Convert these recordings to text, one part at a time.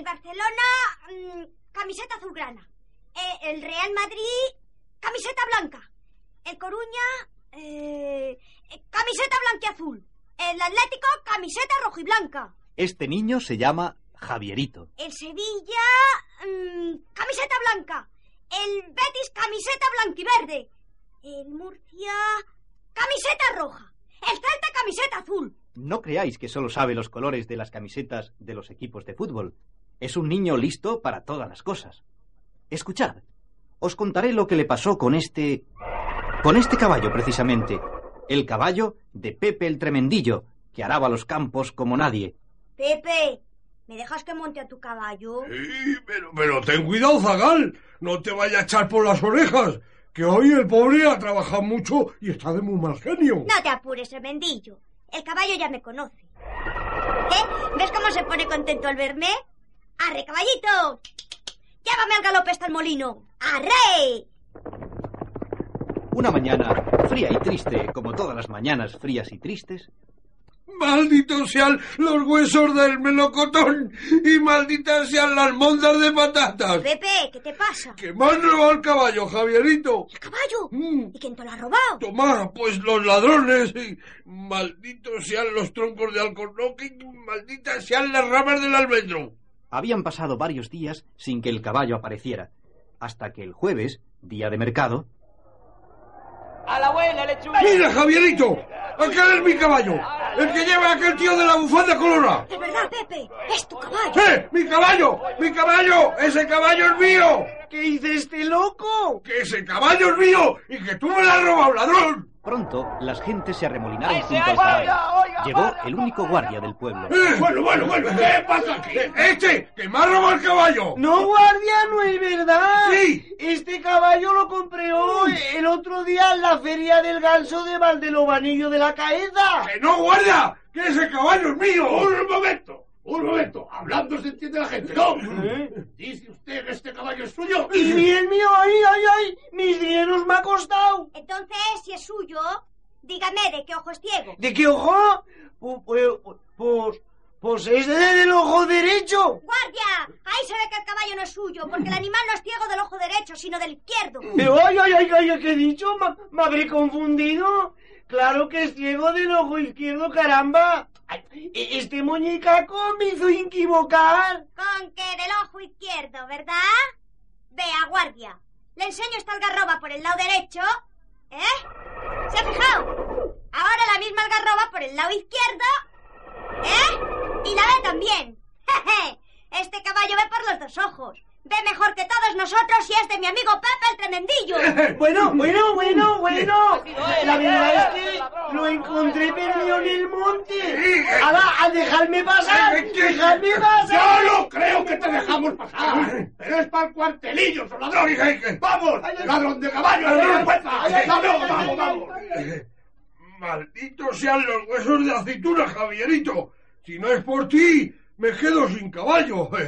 El Barcelona, mm, camiseta azulgrana. Eh, el Real Madrid, camiseta blanca. El Coruña, eh, eh, camiseta blanquiazul. El Atlético, camiseta rojiblanca. Este niño se llama Javierito. El Sevilla, mm, camiseta blanca. El Betis, camiseta blanquiverde. El Murcia, camiseta roja. El Celta, camiseta azul. No creáis que solo sabe los colores de las camisetas de los equipos de fútbol. Es un niño listo para todas las cosas. Escuchad, os contaré lo que le pasó con este... con este caballo precisamente. El caballo de Pepe el Tremendillo, que araba los campos como nadie. Pepe, ¿me dejas que monte a tu caballo? Sí, pero, pero ten cuidado, Zagal. No te vaya a echar por las orejas. Que hoy el pobre ha trabajado mucho y está de muy mal genio. No te apures, tremendillo. El caballo ya me conoce. ¿Eh? ¿Ves cómo se pone contento al verme? ¡Arre, caballito! ¡Llévame al galope hasta el molino! ¡Arre! Una mañana, fría y triste, como todas las mañanas frías y tristes, Malditos sean los huesos del melocotón y malditas sean las mondas de patatas. Pepe, ¿qué te pasa? Que me han robado el caballo, Javierito. ¿El caballo? Mm. ¿Y quién te lo ha robado? Toma, pues los ladrones. y malditos sean los troncos de alcornoque y malditas sean las ramas del almendro. Habían pasado varios días sin que el caballo apareciera, hasta que el jueves, día de mercado, A la buena, lechuga. ¡Mira, Javierito! ¡Aquel es mi caballo! ¡El que lleva aquel tío de la bufanda colora! Es verdad, Pepe. Es tu caballo. ¡Eh! ¡Mi caballo! ¡Mi caballo! ¡Ese caballo es mío! ¿Qué dice este loco? ¡Que ese caballo es mío! ¡Y que tú me lo has robado, ladrón! pronto las gentes se arremolinaron Ese, junto al caballo. Llegó el único guardia del pueblo. ¡Eh! Bueno, bueno, bueno. ¿Qué pasa aquí? ¡Este! ¡Que me ha robado el caballo! No, guardia, no es verdad. Sí. Este caballo lo compré hoy, el otro día en la feria del ganso de Valdelobanillo de la Caeza. ¡Que no, guardia! ¡Que ese caballo es mío! Un momento, un momento. Hablando se entiende la gente. No. ¿Eh? Dice usted que este caballo es suyo. Y bien mío, ay, ay, ay, mis dineros me ha costado. Entonces, si es suyo, dígame de qué ojo es ciego. ¿De qué ojo? Pu- pu- Pues, pues es del ojo derecho. ¡Guardia! Ahí se ve que el caballo no es suyo, porque el animal no es ciego del ojo derecho, sino del izquierdo. Pero ay, ay, ay, ay, ¿qué he dicho? ¿Me, me habré confundido? Claro que es ciego del ojo izquierdo, caramba. E- este muñecaco me hizo equivocar. Con que del ojo izquierdo, ¿verdad? Vea, guardia. Le enseño esta algarroba por el lado derecho. ¿Eh? ¿Se ha fijado? Ahora la misma algarroba por el lado izquierdo. ¿Eh? Y la ve también. Jeje. Este caballo ve por los dos ojos. Ve mejor que todos nosotros y es de mi amigo Pepe el Tremendillo. Bueno, bueno, bueno, bueno. La verdad es que lo encontré perdido en el monte. Ahora, a dejarme pasar. Dejarme Yo pasar. no creo que te dejamos pasar. Pero es para el cuartelillo, su ladrón. ¡Vamos! ¡Ladrón de caballo! ¡A la vergüenza! ¡Vamos, vamos, vamos! Malditos sean los huesos de aceituna, Javierito. Si no es por ti, me quedo sin caballo.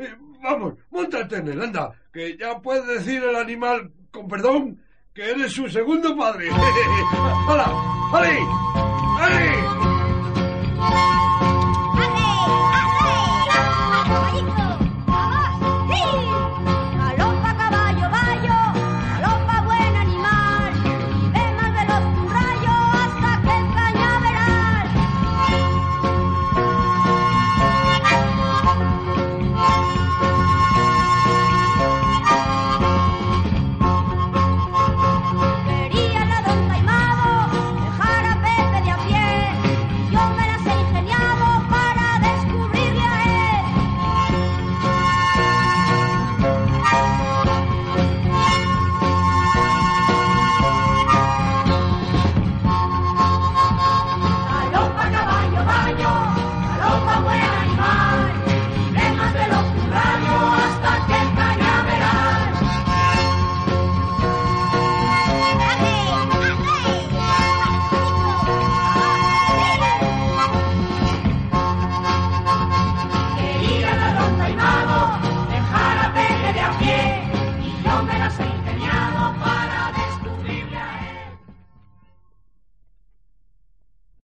Eh, eh, Vamos, montate en él, anda, que ya puede decir el animal, con perdón, que eres su segundo padre. ¡Hala! ¡Ale! ¡Ale! Trust me.